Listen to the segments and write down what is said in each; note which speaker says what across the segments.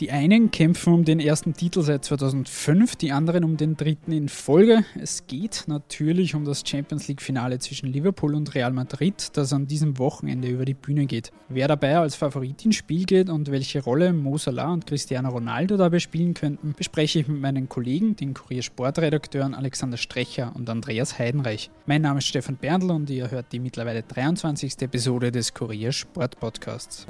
Speaker 1: Die einen kämpfen um den ersten Titel seit 2005, die anderen um den dritten in Folge. Es geht natürlich um das Champions League-Finale zwischen Liverpool und Real Madrid, das an diesem Wochenende über die Bühne geht. Wer dabei als Favorit ins Spiel geht und welche Rolle Mo Salah und Cristiano Ronaldo dabei spielen könnten, bespreche ich mit meinen Kollegen, den Kurier-Sportredakteuren Alexander Strecher und Andreas Heidenreich. Mein Name ist Stefan Berndl und ihr hört die mittlerweile 23. Episode des Kurier-Sport-Podcasts.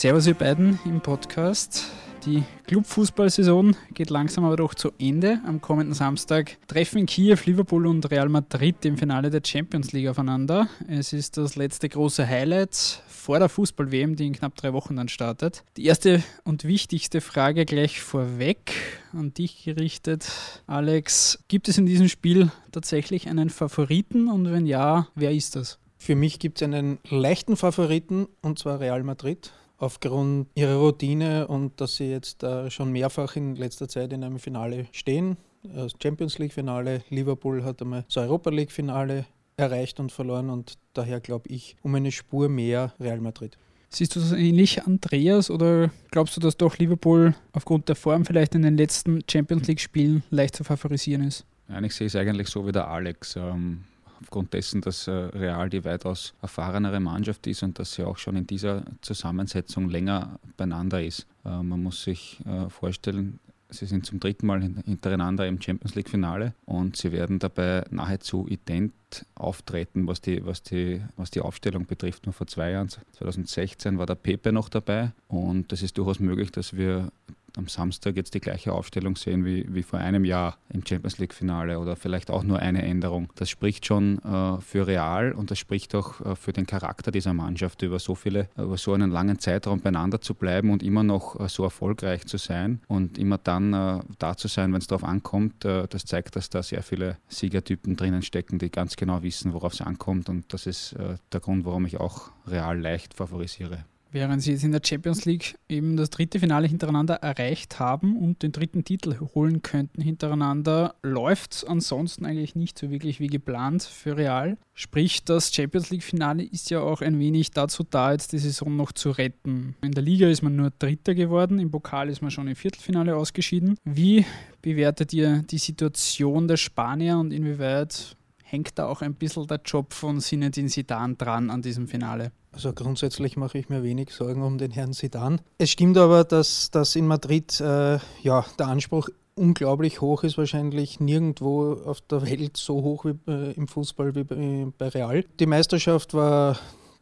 Speaker 1: Servus ihr beiden im Podcast. Die Clubfußballsaison geht langsam aber doch zu Ende. Am kommenden Samstag treffen Kiew, Liverpool und Real Madrid im Finale der Champions League aufeinander. Es ist das letzte große Highlight vor der Fußball-WM, die in knapp drei Wochen dann startet. Die erste und wichtigste Frage gleich vorweg an dich gerichtet. Alex, gibt es in diesem Spiel tatsächlich einen Favoriten und wenn ja, wer ist das?
Speaker 2: Für mich gibt es einen leichten Favoriten und zwar Real Madrid aufgrund ihrer Routine und dass sie jetzt äh, schon mehrfach in letzter Zeit in einem Finale stehen. Das Champions League-Finale, Liverpool hat einmal das Europa League-Finale erreicht und verloren und daher glaube ich um eine Spur mehr Real Madrid.
Speaker 1: Siehst du das ähnlich, Andreas, oder glaubst du, dass doch Liverpool aufgrund der Form vielleicht in den letzten Champions League-Spielen leicht zu favorisieren ist?
Speaker 3: Ja, ich sehe es eigentlich so wie der Alex. Ähm, aufgrund dessen, dass äh, Real die weitaus erfahrenere Mannschaft ist und dass sie auch schon in dieser Zusammensetzung länger beieinander ist. Äh, man muss sich äh, vorstellen, Sie sind zum dritten Mal hintereinander im Champions League-Finale und sie werden dabei nahezu ident auftreten, was die, was, die, was die Aufstellung betrifft. Nur vor zwei Jahren, 2016, war der Pepe noch dabei und es ist durchaus möglich, dass wir am Samstag jetzt die gleiche Aufstellung sehen wie, wie vor einem Jahr im Champions League-Finale oder vielleicht auch nur eine Änderung. Das spricht schon äh, für Real und das spricht auch äh, für den Charakter dieser Mannschaft, über so viele, über so einen langen Zeitraum beieinander zu bleiben und immer noch äh, so erfolgreich zu sein und immer dann äh, da zu sein, wenn es darauf ankommt. Äh, das zeigt, dass da sehr viele Siegertypen drinnen stecken, die ganz genau wissen, worauf es ankommt und das ist äh, der Grund, warum ich auch Real leicht favorisiere.
Speaker 1: Während sie jetzt in der Champions League eben das dritte Finale hintereinander erreicht haben und den dritten Titel holen könnten hintereinander, läuft es ansonsten eigentlich nicht so wirklich wie geplant für Real. Sprich, das Champions League-Finale ist ja auch ein wenig dazu da, jetzt die Saison noch zu retten. In der Liga ist man nur Dritter geworden, im Pokal ist man schon im Viertelfinale ausgeschieden. Wie bewertet ihr die Situation der Spanier und inwieweit hängt da auch ein bisschen der Job von Zinedine Zidane dran an diesem Finale?
Speaker 2: Also grundsätzlich mache ich mir wenig Sorgen um den Herrn Zidane. Es stimmt aber, dass, dass in Madrid äh, ja, der Anspruch unglaublich hoch ist, wahrscheinlich nirgendwo auf der Welt so hoch wie äh, im Fußball wie bei, bei Real. Die Meisterschaft war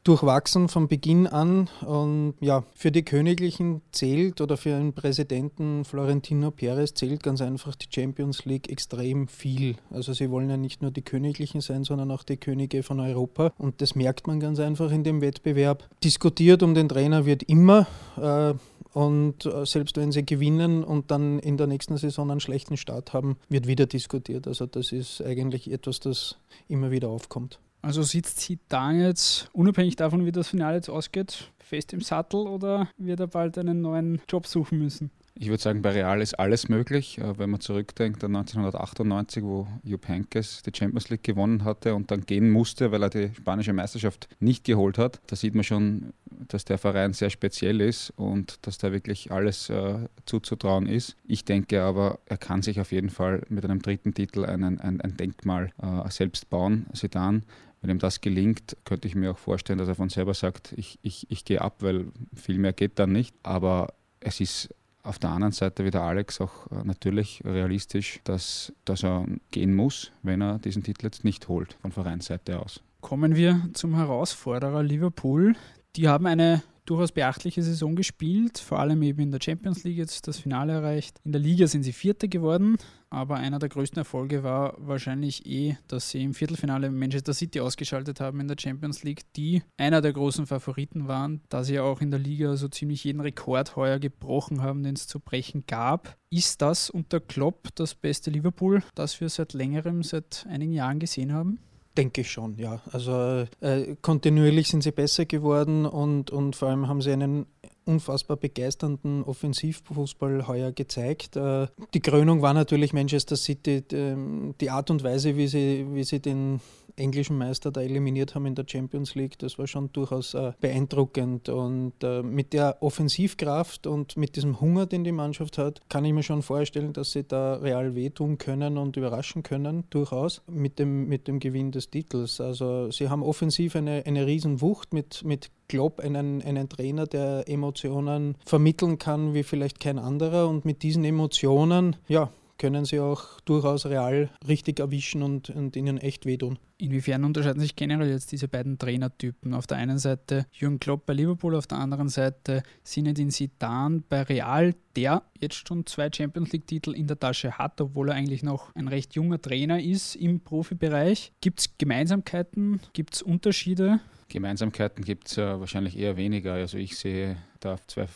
Speaker 2: durchwachsen von Beginn an. Und ja, für die Königlichen zählt oder für einen Präsidenten Florentino Perez zählt ganz einfach die Champions League extrem viel. Also sie wollen ja nicht nur die Königlichen sein, sondern auch die Könige von Europa. Und das merkt man ganz einfach in dem Wettbewerb. Diskutiert um den Trainer wird immer. Äh, und äh, selbst wenn sie gewinnen und dann in der nächsten Saison einen schlechten Start haben, wird wieder diskutiert. Also das ist eigentlich etwas, das immer wieder aufkommt.
Speaker 1: Also sitzt Zidane jetzt, unabhängig davon, wie das Finale jetzt ausgeht, fest im Sattel oder wird er bald einen neuen Job suchen müssen?
Speaker 3: Ich würde sagen, bei Real ist alles möglich. Äh, wenn man zurückdenkt an 1998, wo Jupp Heynckes die Champions League gewonnen hatte und dann gehen musste, weil er die spanische Meisterschaft nicht geholt hat, da sieht man schon, dass der Verein sehr speziell ist und dass da wirklich alles äh, zuzutrauen ist. Ich denke aber, er kann sich auf jeden Fall mit einem dritten Titel einen, ein, ein Denkmal äh, selbst bauen, Sedan. Wenn ihm das gelingt, könnte ich mir auch vorstellen, dass er von selber sagt, ich, ich, ich gehe ab, weil viel mehr geht dann nicht. Aber es ist auf der anderen Seite wie der Alex auch äh, natürlich realistisch, dass, dass er gehen muss, wenn er diesen Titel jetzt nicht holt, von Vereinsseite aus.
Speaker 1: Kommen wir zum Herausforderer Liverpool. Die haben eine durchaus beachtliche Saison gespielt, vor allem eben in der Champions League jetzt das Finale erreicht. In der Liga sind sie Vierte geworden, aber einer der größten Erfolge war wahrscheinlich eh, dass sie im Viertelfinale Manchester City ausgeschaltet haben in der Champions League, die einer der großen Favoriten waren, da sie ja auch in der Liga so ziemlich jeden Rekord heuer gebrochen haben, den es zu brechen gab. Ist das unter Klopp das beste Liverpool, das wir seit längerem, seit einigen Jahren gesehen haben?
Speaker 2: Denke ich schon, ja. Also äh, kontinuierlich sind sie besser geworden und, und vor allem haben sie einen unfassbar begeisternden Offensivfußball heuer gezeigt. Äh, die Krönung war natürlich Manchester City, die Art und Weise, wie sie, wie sie den englischen Meister da eliminiert haben in der Champions League, das war schon durchaus äh, beeindruckend. Und äh, mit der Offensivkraft und mit diesem Hunger, den die Mannschaft hat, kann ich mir schon vorstellen, dass sie da real wehtun können und überraschen können, durchaus, mit dem, mit dem Gewinn des Titels. Also sie haben offensiv eine, eine Riesenwucht mit, mit Klopp einen, einen Trainer, der Emotionen vermitteln kann wie vielleicht kein anderer. Und mit diesen Emotionen, ja, können sie auch durchaus real richtig erwischen und, und ihnen echt wehtun.
Speaker 1: Inwiefern unterscheiden sich generell jetzt diese beiden Trainertypen? Auf der einen Seite Jürgen Klopp bei Liverpool, auf der anderen Seite Zinedine Zidane bei Real, der jetzt schon zwei Champions League-Titel in der Tasche hat, obwohl er eigentlich noch ein recht junger Trainer ist im Profibereich. Gibt es Gemeinsamkeiten? Gibt es Unterschiede?
Speaker 3: Gemeinsamkeiten gibt es äh, wahrscheinlich eher weniger. Also ich sehe da zwei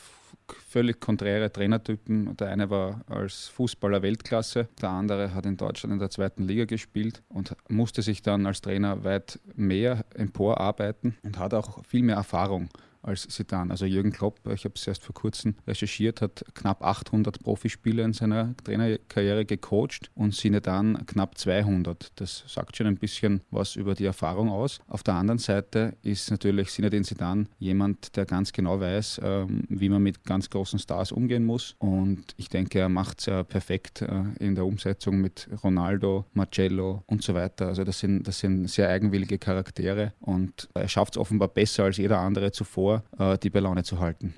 Speaker 3: völlig konträre Trainertypen. Der eine war als Fußballer Weltklasse, der andere hat in Deutschland in der zweiten Liga gespielt und musste sich dann als Trainer weit mehr emporarbeiten und hat auch viel mehr Erfahrung als Sidan. Also Jürgen Klopp, ich habe es erst vor kurzem recherchiert, hat knapp 800 Profispiele in seiner Trainerkarriere gecoacht und Sinedan knapp 200. Das sagt schon ein bisschen was über die Erfahrung aus. Auf der anderen Seite ist natürlich Sinedin Sidan jemand, der ganz genau weiß, ähm, wie man mit ganz großen Stars umgehen muss. Und ich denke, er macht es äh, perfekt äh, in der Umsetzung mit Ronaldo, Marcello und so weiter. Also das sind, das sind sehr eigenwillige Charaktere und er schafft es offenbar besser als jeder andere zuvor vor, äh, die bei Laune zu halten.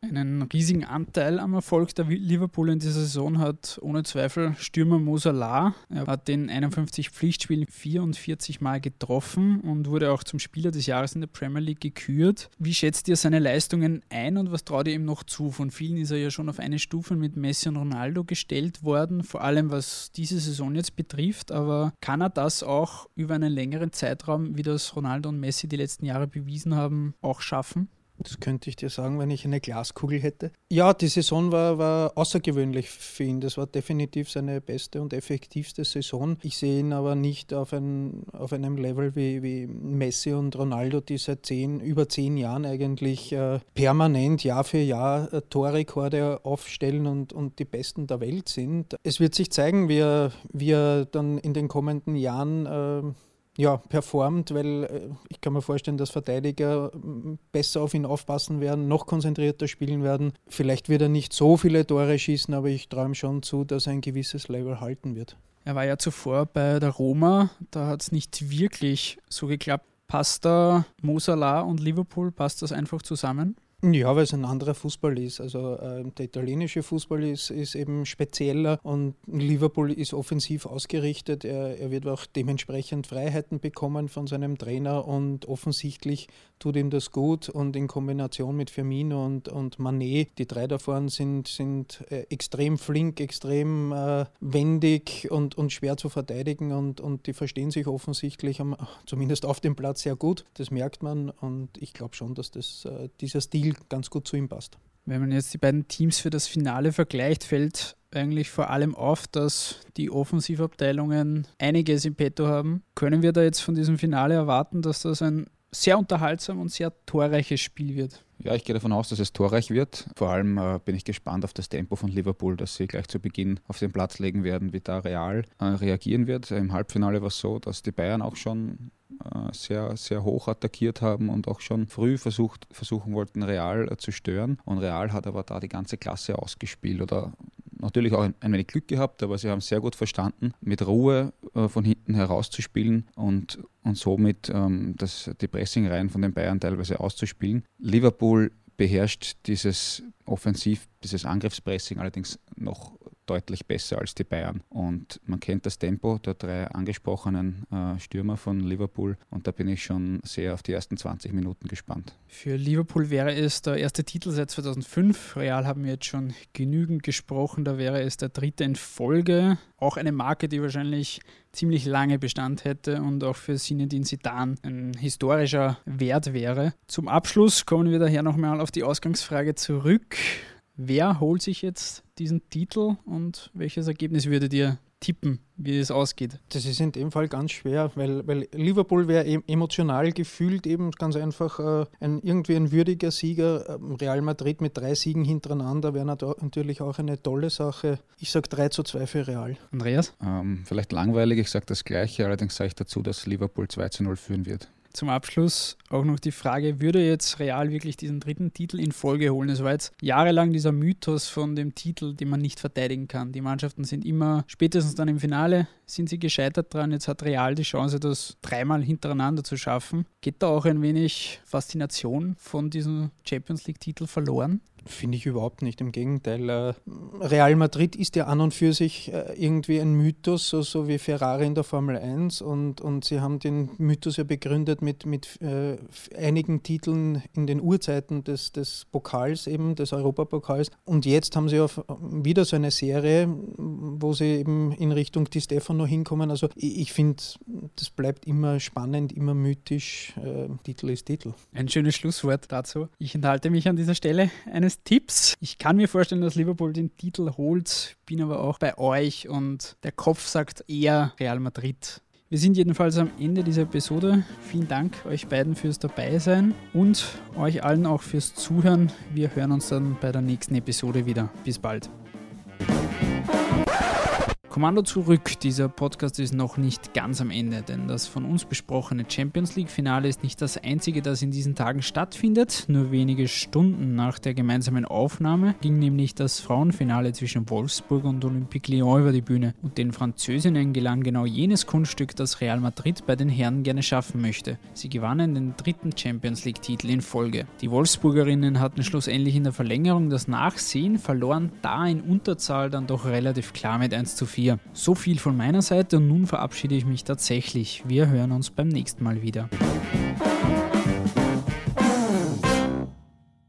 Speaker 1: Einen riesigen Anteil am Erfolg der Liverpool in dieser Saison hat ohne Zweifel Stürmer Mo Salah. Er hat den 51 Pflichtspielen 44 Mal getroffen und wurde auch zum Spieler des Jahres in der Premier League gekürt. Wie schätzt ihr seine Leistungen ein und was traut ihr ihm noch zu? Von vielen ist er ja schon auf eine Stufe mit Messi und Ronaldo gestellt worden, vor allem was diese Saison jetzt betrifft. Aber kann er das auch über einen längeren Zeitraum, wie das Ronaldo und Messi die letzten Jahre bewiesen haben, auch schaffen?
Speaker 2: Das könnte ich dir sagen, wenn ich eine Glaskugel hätte. Ja, die Saison war, war außergewöhnlich für ihn. Das war definitiv seine beste und effektivste Saison. Ich sehe ihn aber nicht auf, ein, auf einem Level wie, wie Messi und Ronaldo, die seit zehn, über zehn Jahren eigentlich äh, permanent Jahr für Jahr äh, Torrekorde aufstellen und, und die Besten der Welt sind. Es wird sich zeigen, wie er, wie er dann in den kommenden Jahren äh, ja, performt, weil äh, ich kann mir vorstellen, dass Verteidiger besser auf ihn aufpassen werden, noch konzentrierter spielen werden. Vielleicht wird er nicht so viele Tore schießen, aber ich träume schon zu, dass er ein gewisses Level halten wird.
Speaker 1: Er war ja zuvor bei der Roma, da hat es nicht wirklich so geklappt. Passt da Mosala und Liverpool, passt das einfach zusammen?
Speaker 2: Ja, weil es ein anderer Fußball ist. Also äh, der italienische Fußball ist, ist eben spezieller und Liverpool ist offensiv ausgerichtet. Er, er wird auch dementsprechend Freiheiten bekommen von seinem Trainer und offensichtlich tut ihm das gut. Und in Kombination mit Firmino und, und Manet, die drei davon sind, sind äh, extrem flink, extrem äh, wendig und, und schwer zu verteidigen und, und die verstehen sich offensichtlich am, zumindest auf dem Platz sehr gut. Das merkt man und ich glaube schon, dass das, äh, dieser Stil Spiel ganz gut zu ihm passt.
Speaker 1: Wenn man jetzt die beiden Teams für das Finale vergleicht, fällt eigentlich vor allem auf, dass die Offensivabteilungen einiges im Petto haben. Können wir da jetzt von diesem Finale erwarten, dass das ein sehr unterhaltsam und sehr torreiches Spiel wird?
Speaker 3: Ja, ich gehe davon aus, dass es torreich wird. Vor allem äh, bin ich gespannt auf das Tempo von Liverpool, dass sie gleich zu Beginn auf den Platz legen werden, wie da Real äh, reagieren wird. Im Halbfinale war es so, dass die Bayern auch schon äh, sehr, sehr hoch attackiert haben und auch schon früh versucht, versuchen wollten, Real äh, zu stören. Und Real hat aber da die ganze Klasse ausgespielt oder natürlich auch ein, wenig Glück gehabt, aber sie haben sehr gut verstanden, mit Ruhe äh, von hinten herauszuspielen und, und somit ähm, das, die Pressingreihen von den Bayern teilweise auszuspielen. Liverpool beherrscht dieses Offensiv, dieses Angriffspressing allerdings noch deutlich besser als die Bayern. Und man kennt das Tempo der drei angesprochenen äh, Stürmer von Liverpool und da bin ich schon sehr auf die ersten 20 Minuten gespannt.
Speaker 1: Für Liverpool wäre es der erste Titel seit 2005. Real haben wir jetzt schon genügend gesprochen, da wäre es der dritte in Folge. Auch eine Marke, die wahrscheinlich ziemlich lange Bestand hätte und auch für Sinedin Sidan ein historischer Wert wäre. Zum Abschluss kommen wir daher nochmal auf die Ausgangsfrage zurück. Wer holt sich jetzt diesen Titel und welches Ergebnis würdet ihr tippen, wie es ausgeht?
Speaker 2: Das ist in dem Fall ganz schwer, weil, weil Liverpool wäre emotional gefühlt eben ganz einfach äh, ein, irgendwie ein würdiger Sieger. Ähm, Real Madrid mit drei Siegen hintereinander wäre natürlich auch eine tolle Sache. Ich sage 3 zu 2 für Real.
Speaker 1: Andreas?
Speaker 3: Ähm, vielleicht langweilig, ich sage das Gleiche, allerdings sage ich dazu, dass Liverpool 2 zu 0 führen wird
Speaker 1: zum Abschluss auch noch die Frage, würde jetzt Real wirklich diesen dritten Titel in Folge holen? Es war jetzt jahrelang dieser Mythos von dem Titel, den man nicht verteidigen kann. Die Mannschaften sind immer, spätestens dann im Finale, sind sie gescheitert dran. Jetzt hat Real die Chance, das dreimal hintereinander zu schaffen. Geht da auch ein wenig Faszination von diesem Champions League-Titel verloren?
Speaker 2: Finde ich überhaupt nicht. Im Gegenteil. Äh, Real Madrid ist ja an und für sich äh, irgendwie ein Mythos, so, so wie Ferrari in der Formel 1. Und, und sie haben den Mythos ja begründet mit, mit äh, einigen Titeln in den Urzeiten des, des Pokals, eben des Europapokals. Und jetzt haben sie auf, wieder so eine Serie, wo sie eben in Richtung Di Stefano hinkommen. Also ich, ich finde, das bleibt immer spannend, immer mythisch. Äh, Titel ist Titel.
Speaker 1: Ein schönes Schlusswort dazu. Ich enthalte mich an dieser Stelle eines Tipps. Ich kann mir vorstellen, dass Liverpool den Titel holt, bin aber auch bei euch und der Kopf sagt eher Real Madrid. Wir sind jedenfalls am Ende dieser Episode. Vielen Dank euch beiden fürs Dabeisein und euch allen auch fürs Zuhören. Wir hören uns dann bei der nächsten Episode wieder. Bis bald. Kommando zurück. Dieser Podcast ist noch nicht ganz am Ende, denn das von uns besprochene Champions League-Finale ist nicht das einzige, das in diesen Tagen stattfindet. Nur wenige Stunden nach der gemeinsamen Aufnahme ging nämlich das Frauenfinale zwischen Wolfsburg und Olympique Lyon über die Bühne. Und den Französinnen gelang genau jenes Kunststück, das Real Madrid bei den Herren gerne schaffen möchte. Sie gewannen den dritten Champions League-Titel in Folge. Die Wolfsburgerinnen hatten schlussendlich in der Verlängerung das Nachsehen, verloren da in Unterzahl dann doch relativ klar mit 1 zu 4. 4. So viel von meiner Seite und nun verabschiede ich mich tatsächlich. Wir hören uns beim nächsten Mal wieder.